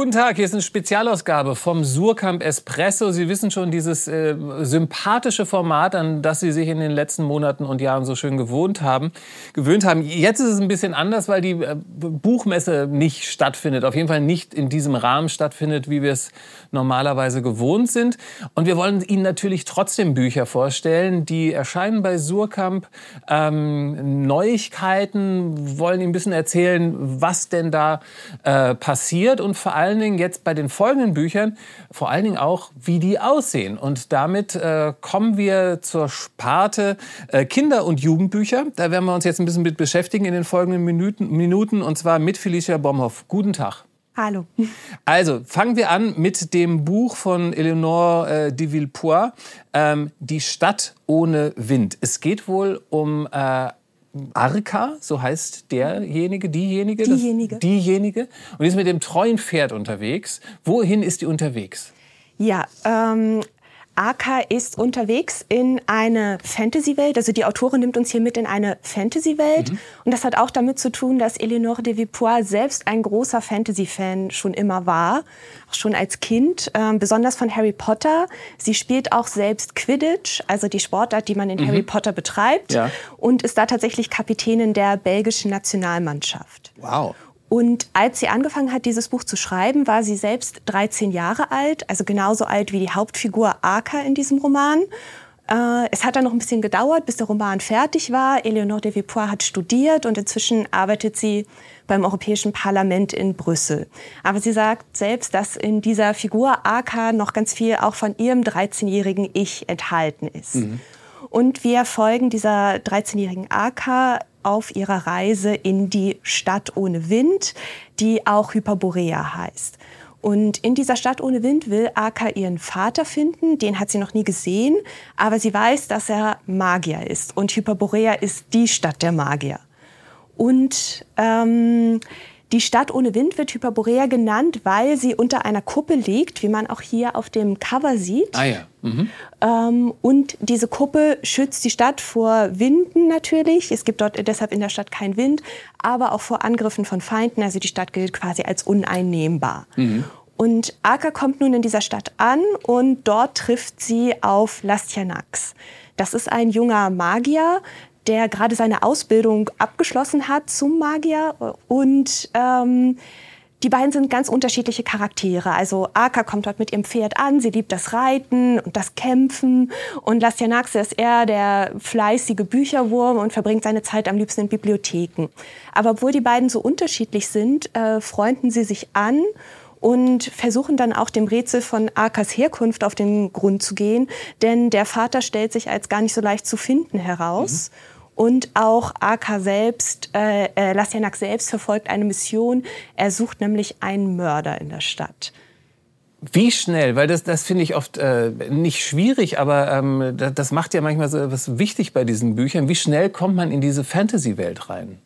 Guten Tag, hier ist eine Spezialausgabe vom Surkamp Espresso. Sie wissen schon, dieses äh, sympathische Format, an das Sie sich in den letzten Monaten und Jahren so schön gewohnt haben, gewöhnt haben. Jetzt ist es ein bisschen anders, weil die äh, Buchmesse nicht stattfindet. Auf jeden Fall nicht in diesem Rahmen stattfindet, wie wir es normalerweise gewohnt sind. Und wir wollen Ihnen natürlich trotzdem Bücher vorstellen, die erscheinen bei Surkamp. Ähm, Neuigkeiten, wollen Ihnen ein bisschen erzählen, was denn da äh, passiert und vor allem allen Dingen jetzt bei den folgenden Büchern vor allen Dingen auch, wie die aussehen. Und damit äh, kommen wir zur Sparte äh, Kinder- und Jugendbücher. Da werden wir uns jetzt ein bisschen mit beschäftigen in den folgenden Minuten, Minuten und zwar mit Felicia Bomhoff. Guten Tag. Hallo. Also fangen wir an mit dem Buch von Eleonore äh, de Villepoix, ähm, Die Stadt ohne Wind. Es geht wohl um äh, Arka, so heißt derjenige, diejenige? Diejenige. Das, diejenige. Und die ist mit dem treuen Pferd unterwegs. Wohin ist die unterwegs? Ja, ähm, Aka ist unterwegs in eine Fantasy-Welt. Also die Autorin nimmt uns hier mit in eine Fantasy-Welt. Mhm. Und das hat auch damit zu tun, dass Eleonore de Vipoix selbst ein großer Fantasy-Fan schon immer war. Auch schon als Kind, äh, besonders von Harry Potter. Sie spielt auch selbst Quidditch, also die Sportart, die man in mhm. Harry Potter betreibt. Ja. Und ist da tatsächlich Kapitänin der belgischen Nationalmannschaft. Wow. Und als sie angefangen hat, dieses Buch zu schreiben, war sie selbst 13 Jahre alt, also genauso alt wie die Hauptfigur Arka in diesem Roman. Äh, es hat dann noch ein bisschen gedauert, bis der Roman fertig war. Eleonore de Vipoix hat studiert und inzwischen arbeitet sie beim Europäischen Parlament in Brüssel. Aber sie sagt selbst, dass in dieser Figur Arka noch ganz viel auch von ihrem 13-jährigen Ich enthalten ist. Mhm. Und wir folgen dieser 13-jährigen Arka auf ihrer Reise in die Stadt ohne Wind, die auch Hyperborea heißt. Und in dieser Stadt ohne Wind will Aka ihren Vater finden. Den hat sie noch nie gesehen, aber sie weiß, dass er Magier ist. Und Hyperborea ist die Stadt der Magier. Und ähm, die Stadt ohne Wind wird Hyperborea genannt, weil sie unter einer Kuppel liegt, wie man auch hier auf dem Cover sieht. Ah ja. Mhm. Ähm, und diese Kuppel schützt die Stadt vor Winden natürlich. Es gibt dort deshalb in der Stadt keinen Wind, aber auch vor Angriffen von Feinden. Also die Stadt gilt quasi als uneinnehmbar. Mhm. Und Aka kommt nun in dieser Stadt an und dort trifft sie auf Lastianax. Das ist ein junger Magier, der gerade seine Ausbildung abgeschlossen hat zum Magier und ähm, die beiden sind ganz unterschiedliche Charaktere. Also Aka kommt dort mit ihrem Pferd an, sie liebt das Reiten und das Kämpfen. Und Lastianax ist eher der fleißige Bücherwurm und verbringt seine Zeit am liebsten in Bibliotheken. Aber obwohl die beiden so unterschiedlich sind, äh, freunden sie sich an und versuchen dann auch dem Rätsel von Akas Herkunft auf den Grund zu gehen. Denn der Vater stellt sich als gar nicht so leicht zu finden heraus. Mhm. Und auch AK selbst, äh, äh, Lastianak selbst verfolgt eine Mission. Er sucht nämlich einen Mörder in der Stadt. Wie schnell, weil das, das finde ich oft äh, nicht schwierig, aber ähm, das, das macht ja manchmal so was wichtig bei diesen Büchern. Wie schnell kommt man in diese Fantasy-Welt rein?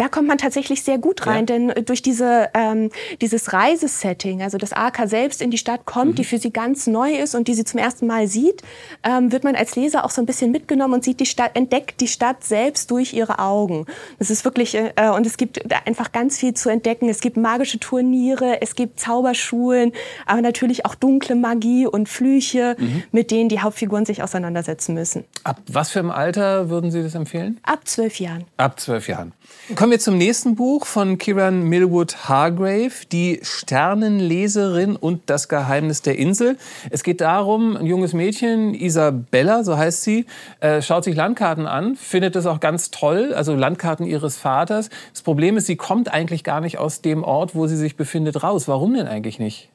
Da kommt man tatsächlich sehr gut rein, ja. denn durch diese, ähm, dieses Reisesetting, also das AK selbst in die Stadt kommt, mhm. die für sie ganz neu ist und die sie zum ersten Mal sieht, ähm, wird man als Leser auch so ein bisschen mitgenommen und sieht die Stadt, entdeckt die Stadt selbst durch ihre Augen. Das ist wirklich, äh, und es gibt einfach ganz viel zu entdecken. Es gibt magische Turniere, es gibt Zauberschulen, aber natürlich auch dunkle Magie und Flüche, mhm. mit denen die Hauptfiguren sich auseinandersetzen müssen. Ab was für einem Alter würden Sie das empfehlen? Ab zwölf Jahren. Ab zwölf Jahren. Kommen wir zum nächsten Buch von Kieran Millwood Hargrave, Die Sternenleserin und das Geheimnis der Insel. Es geht darum, ein junges Mädchen, Isabella, so heißt sie, äh, schaut sich Landkarten an, findet das auch ganz toll, also Landkarten ihres Vaters. Das Problem ist, sie kommt eigentlich gar nicht aus dem Ort, wo sie sich befindet, raus. Warum denn eigentlich nicht?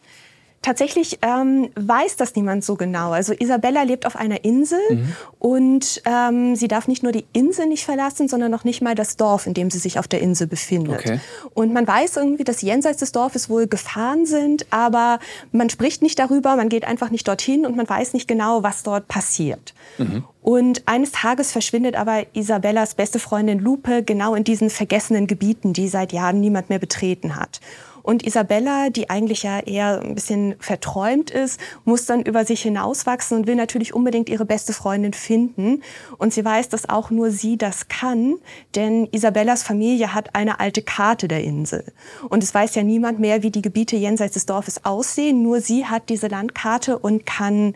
Tatsächlich ähm, weiß das niemand so genau. Also Isabella lebt auf einer Insel mhm. und ähm, sie darf nicht nur die Insel nicht verlassen, sondern noch nicht mal das Dorf, in dem sie sich auf der Insel befindet. Okay. Und man weiß irgendwie, dass jenseits des Dorfes wohl Gefahren sind, aber man spricht nicht darüber, man geht einfach nicht dorthin und man weiß nicht genau, was dort passiert. Mhm. Und eines Tages verschwindet aber Isabellas beste Freundin Lupe genau in diesen vergessenen Gebieten, die seit Jahren niemand mehr betreten hat. Und Isabella, die eigentlich ja eher ein bisschen verträumt ist, muss dann über sich hinauswachsen und will natürlich unbedingt ihre beste Freundin finden. Und sie weiß, dass auch nur sie das kann, denn Isabellas Familie hat eine alte Karte der Insel. Und es weiß ja niemand mehr, wie die Gebiete jenseits des Dorfes aussehen. Nur sie hat diese Landkarte und kann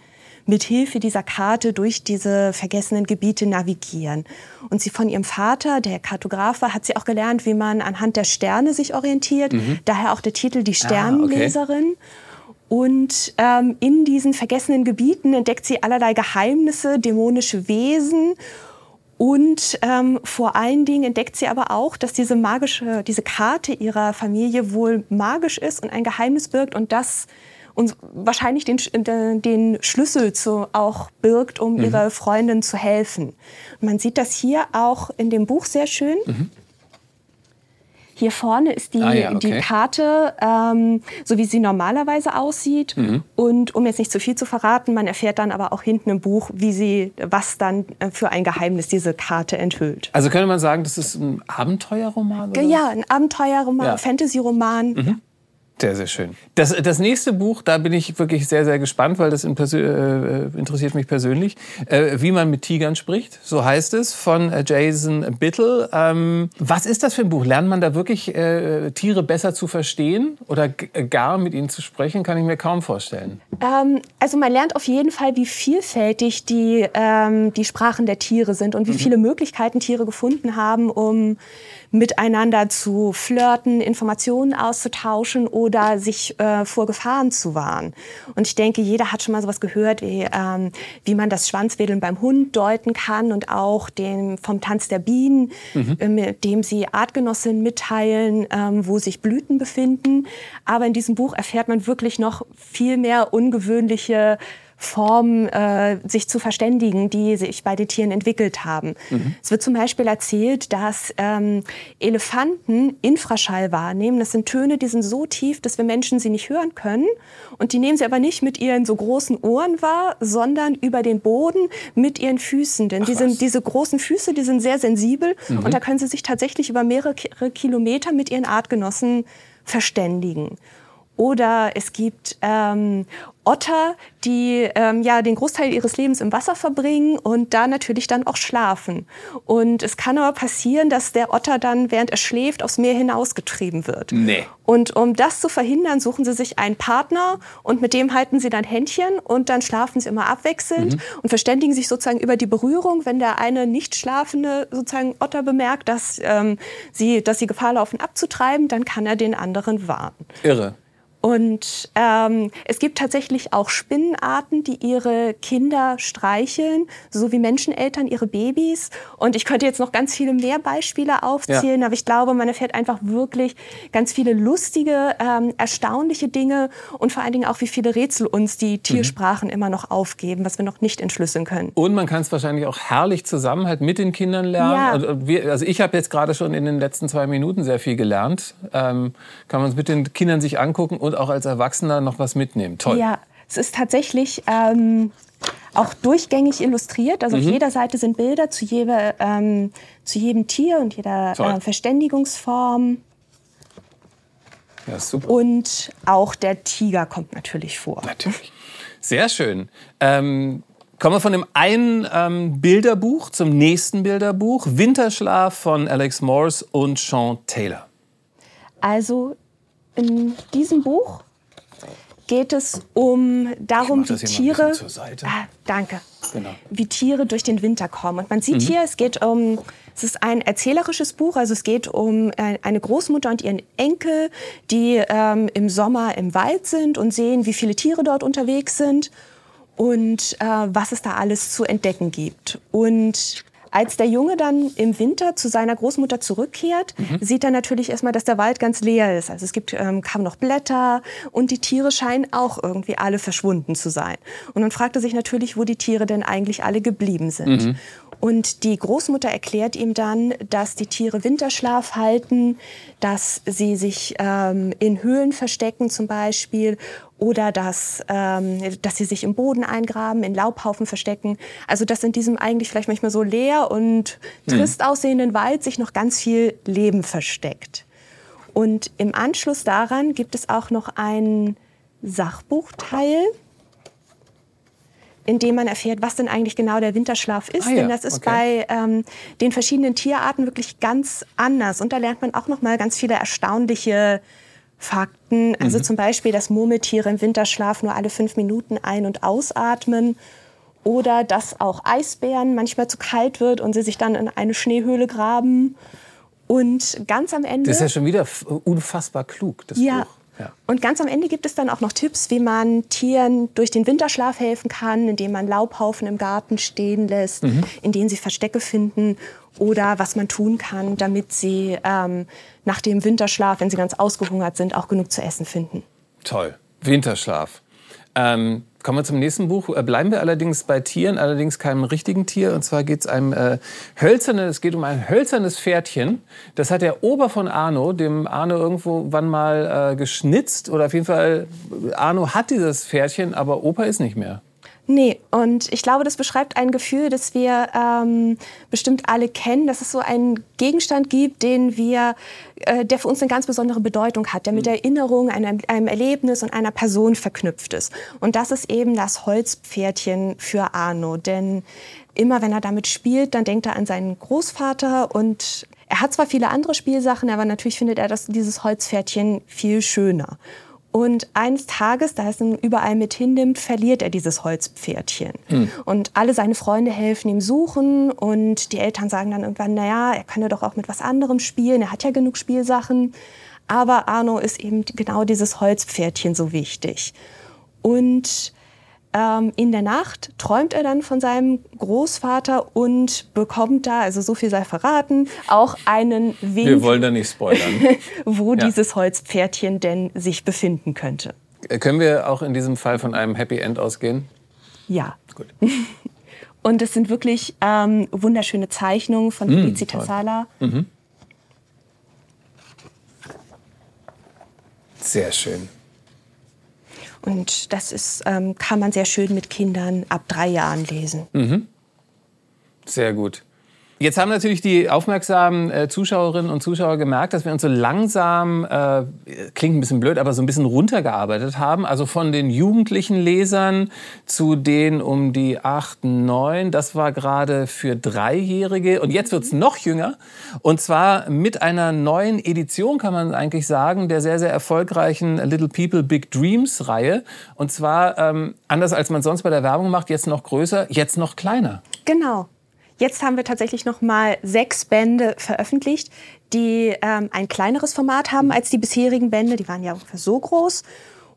mit Hilfe dieser Karte durch diese vergessenen Gebiete navigieren. Und sie von ihrem Vater, der Kartograf war, hat sie auch gelernt, wie man anhand der Sterne sich orientiert. Mhm. Daher auch der Titel Die Sternenleserin. Ah, okay. Und ähm, in diesen vergessenen Gebieten entdeckt sie allerlei Geheimnisse, dämonische Wesen. Und ähm, vor allen Dingen entdeckt sie aber auch, dass diese magische, diese Karte ihrer Familie wohl magisch ist und ein Geheimnis birgt und das und wahrscheinlich den, den Schlüssel zu, auch birgt, um mhm. ihrer Freundin zu helfen. man sieht das hier auch in dem Buch sehr schön. Mhm. Hier vorne ist die, ah, ja, okay. die Karte, ähm, so wie sie normalerweise aussieht. Mhm. Und um jetzt nicht zu viel zu verraten, man erfährt dann aber auch hinten im Buch, wie sie, was dann äh, für ein Geheimnis diese Karte enthüllt. Also könnte man sagen, das ist ein Abenteuerroman? Oder? Ja, ein Abenteuerroman, ja. Fantasy-Roman. Mhm. Sehr, sehr schön. Das, das nächste Buch, da bin ich wirklich sehr, sehr gespannt, weil das in äh, interessiert mich persönlich. Äh, wie man mit Tigern spricht, so heißt es, von äh, Jason Bittel. Ähm, was ist das für ein Buch? Lernt man da wirklich äh, Tiere besser zu verstehen oder gar mit ihnen zu sprechen? Kann ich mir kaum vorstellen. Ähm, also man lernt auf jeden Fall, wie vielfältig die, ähm, die Sprachen der Tiere sind und wie mhm. viele Möglichkeiten Tiere gefunden haben, um miteinander zu flirten, Informationen auszutauschen oder sich äh, vor Gefahren zu warnen. Und ich denke, jeder hat schon mal sowas gehört, wie, ähm, wie man das Schwanzwedeln beim Hund deuten kann und auch den, vom Tanz der Bienen, mhm. äh, mit dem sie Artgenossinnen mitteilen, ähm, wo sich Blüten befinden. Aber in diesem Buch erfährt man wirklich noch viel mehr ungewöhnliche Form äh, sich zu verständigen, die sich bei den Tieren entwickelt haben. Mhm. Es wird zum Beispiel erzählt, dass ähm, Elefanten Infraschall wahrnehmen. Das sind Töne, die sind so tief, dass wir Menschen sie nicht hören können. Und die nehmen sie aber nicht mit ihren so großen Ohren wahr, sondern über den Boden mit ihren Füßen. Denn die sind, diese großen Füße, die sind sehr sensibel mhm. und da können sie sich tatsächlich über mehrere Kilometer mit ihren Artgenossen verständigen. Oder es gibt ähm, Otter, die ähm, ja den Großteil ihres Lebens im Wasser verbringen und da natürlich dann auch schlafen. Und es kann aber passieren, dass der Otter dann, während er schläft, aufs Meer hinausgetrieben wird. Nee. Und um das zu verhindern, suchen sie sich einen Partner und mit dem halten sie dann Händchen und dann schlafen sie immer abwechselnd mhm. und verständigen sich sozusagen über die Berührung. Wenn der eine nicht schlafende sozusagen Otter bemerkt, dass, ähm, sie, dass sie Gefahr laufen abzutreiben, dann kann er den anderen warnen. Irre. Und ähm, es gibt tatsächlich auch Spinnenarten, die ihre Kinder streicheln, so wie Menscheneltern ihre Babys. Und ich könnte jetzt noch ganz viele mehr Beispiele aufzählen, ja. aber ich glaube, man erfährt einfach wirklich ganz viele lustige, ähm, erstaunliche Dinge und vor allen Dingen auch, wie viele Rätsel uns die mhm. Tiersprachen mhm. immer noch aufgeben, was wir noch nicht entschlüsseln können. Und man kann es wahrscheinlich auch herrlich zusammen halt mit den Kindern lernen. Ja. Also, wir, also ich habe jetzt gerade schon in den letzten zwei Minuten sehr viel gelernt. Ähm, kann man es mit den Kindern sich angucken und auch als Erwachsener noch was mitnehmen. Toll. Ja, es ist tatsächlich ähm, auch durchgängig illustriert. Also mhm. auf jeder Seite sind Bilder zu, jeder, ähm, zu jedem Tier und jeder äh, Verständigungsform. Ja, super. Und auch der Tiger kommt natürlich vor. Natürlich. Sehr schön. Ähm, kommen wir von dem einen ähm, Bilderbuch zum nächsten Bilderbuch. Winterschlaf von Alex Morris und Sean Taylor. Also in diesem Buch geht es um darum, wie Tiere. Ah, danke. Genau. Wie Tiere durch den Winter kommen. Und man sieht mhm. hier, es geht um. Es ist ein erzählerisches Buch, also es geht um äh, eine Großmutter und ihren Enkel, die ähm, im Sommer im Wald sind und sehen, wie viele Tiere dort unterwegs sind und äh, was es da alles zu entdecken gibt. Und als der Junge dann im Winter zu seiner Großmutter zurückkehrt, mhm. sieht er natürlich erstmal, dass der Wald ganz leer ist. Also es gibt ähm, kaum noch Blätter und die Tiere scheinen auch irgendwie alle verschwunden zu sein. Und dann fragt er sich natürlich, wo die Tiere denn eigentlich alle geblieben sind. Mhm. Und die Großmutter erklärt ihm dann, dass die Tiere Winterschlaf halten, dass sie sich ähm, in Höhlen verstecken zum Beispiel oder dass, ähm, dass sie sich im Boden eingraben, in Laubhaufen verstecken. Also dass in diesem eigentlich vielleicht manchmal so leer und trist hm. aussehenden Wald sich noch ganz viel Leben versteckt. Und im Anschluss daran gibt es auch noch einen Sachbuchteil, in dem man erfährt, was denn eigentlich genau der Winterschlaf ist. Ah, ja. Denn das ist okay. bei ähm, den verschiedenen Tierarten wirklich ganz anders. Und da lernt man auch noch mal ganz viele erstaunliche Fakten. Also mhm. zum Beispiel, dass Murmeltiere im Winterschlaf nur alle fünf Minuten ein- und ausatmen. Oder dass auch Eisbären manchmal zu kalt wird und sie sich dann in eine Schneehöhle graben. Und ganz am Ende. Das ist ja schon wieder unfassbar klug, das ja, Buch. Ja. Und ganz am Ende gibt es dann auch noch Tipps, wie man Tieren durch den Winterschlaf helfen kann, indem man Laubhaufen im Garten stehen lässt, mhm. in denen sie Verstecke finden oder was man tun kann, damit sie ähm, nach dem Winterschlaf, wenn sie ganz ausgehungert sind, auch genug zu essen finden. Toll. Winterschlaf. Ähm, kommen wir zum nächsten Buch. Äh, bleiben wir allerdings bei Tieren, allerdings keinem richtigen Tier. Und zwar geht es einem äh, hölzernes, es geht um ein hölzernes Pferdchen. Das hat der Ober von Arno, dem Arno irgendwo wann mal äh, geschnitzt. Oder auf jeden Fall, Arno hat dieses Pferdchen, aber Opa ist nicht mehr. Nee, und ich glaube, das beschreibt ein Gefühl, das wir ähm, bestimmt alle kennen, dass es so einen Gegenstand gibt, den wir, äh, der für uns eine ganz besondere Bedeutung hat, der mit mhm. Erinnerung, einem, einem Erlebnis und einer Person verknüpft ist. Und das ist eben das Holzpferdchen für Arno. Denn immer wenn er damit spielt, dann denkt er an seinen Großvater und er hat zwar viele andere Spielsachen, aber natürlich findet er das, dieses Holzpferdchen viel schöner. Und eines Tages, da es ihn überall mit hinnimmt, verliert er dieses Holzpferdchen. Mhm. Und alle seine Freunde helfen ihm suchen und die Eltern sagen dann irgendwann, naja, er kann ja doch auch mit was anderem spielen, er hat ja genug Spielsachen. Aber Arno ist eben genau dieses Holzpferdchen so wichtig. Und ähm, in der Nacht träumt er dann von seinem Großvater und bekommt da, also so viel sei verraten, auch einen Wink. Wir wollen da nicht spoilern. wo ja. dieses Holzpferdchen denn sich befinden könnte. Äh, können wir auch in diesem Fall von einem Happy End ausgehen? Ja. Gut. Und es sind wirklich ähm, wunderschöne Zeichnungen von mm, Felicita Sala. Mhm. Sehr schön. Und das ist, ähm, kann man sehr schön mit Kindern ab drei Jahren lesen. Mhm. Sehr gut. Jetzt haben natürlich die aufmerksamen äh, Zuschauerinnen und Zuschauer gemerkt, dass wir uns so langsam, äh, klingt ein bisschen blöd, aber so ein bisschen runtergearbeitet haben. Also von den jugendlichen Lesern zu den um die acht, neun. Das war gerade für Dreijährige. Und jetzt wird's noch jünger. Und zwar mit einer neuen Edition, kann man eigentlich sagen, der sehr, sehr erfolgreichen Little People Big Dreams Reihe. Und zwar, ähm, anders als man sonst bei der Werbung macht, jetzt noch größer, jetzt noch kleiner. Genau. Jetzt haben wir tatsächlich noch mal sechs Bände veröffentlicht, die ähm, ein kleineres Format haben als die bisherigen Bände. Die waren ja ungefähr so groß.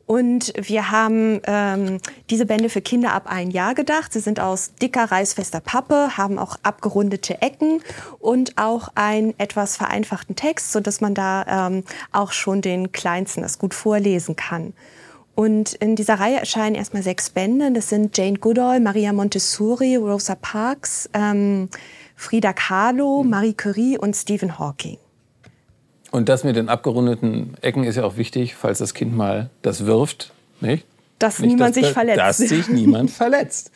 Und wir haben ähm, diese Bände für Kinder ab ein Jahr gedacht. Sie sind aus dicker, reißfester Pappe, haben auch abgerundete Ecken und auch einen etwas vereinfachten Text, sodass man da ähm, auch schon den Kleinsten das gut vorlesen kann. Und in dieser Reihe erscheinen erstmal sechs Bände. Das sind Jane Goodall, Maria Montessori, Rosa Parks, ähm, Frida Kahlo, Marie Curie und Stephen Hawking. Und das mit den abgerundeten Ecken ist ja auch wichtig, falls das Kind mal das wirft, nicht? Dass nicht, niemand dass, sich verletzt. Dass sich niemand verletzt.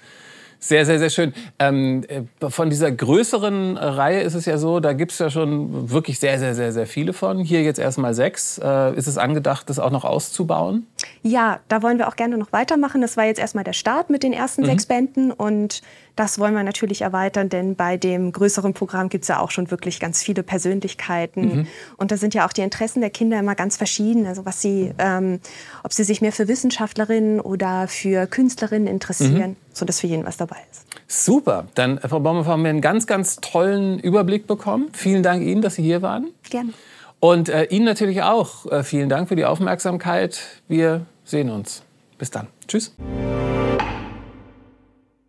Sehr, sehr, sehr schön. Ähm, äh, von dieser größeren Reihe ist es ja so, da gibt es ja schon wirklich sehr, sehr, sehr, sehr viele von. Hier jetzt erstmal sechs. Äh, ist es angedacht, das auch noch auszubauen? Ja, da wollen wir auch gerne noch weitermachen. Das war jetzt erstmal der Start mit den ersten mhm. sechs Bänden und das wollen wir natürlich erweitern, denn bei dem größeren Programm gibt es ja auch schon wirklich ganz viele Persönlichkeiten. Mhm. Und da sind ja auch die Interessen der Kinder immer ganz verschieden. Also was sie, ähm, ob sie sich mehr für Wissenschaftlerinnen oder für Künstlerinnen interessieren, mhm. sodass für jeden was dabei ist. Super. Dann, Frau Baumhoff, haben wir einen ganz, ganz tollen Überblick bekommen. Vielen Dank Ihnen, dass Sie hier waren. Gerne. Und äh, Ihnen natürlich auch. Äh, vielen Dank für die Aufmerksamkeit. Wir sehen uns. Bis dann. Tschüss.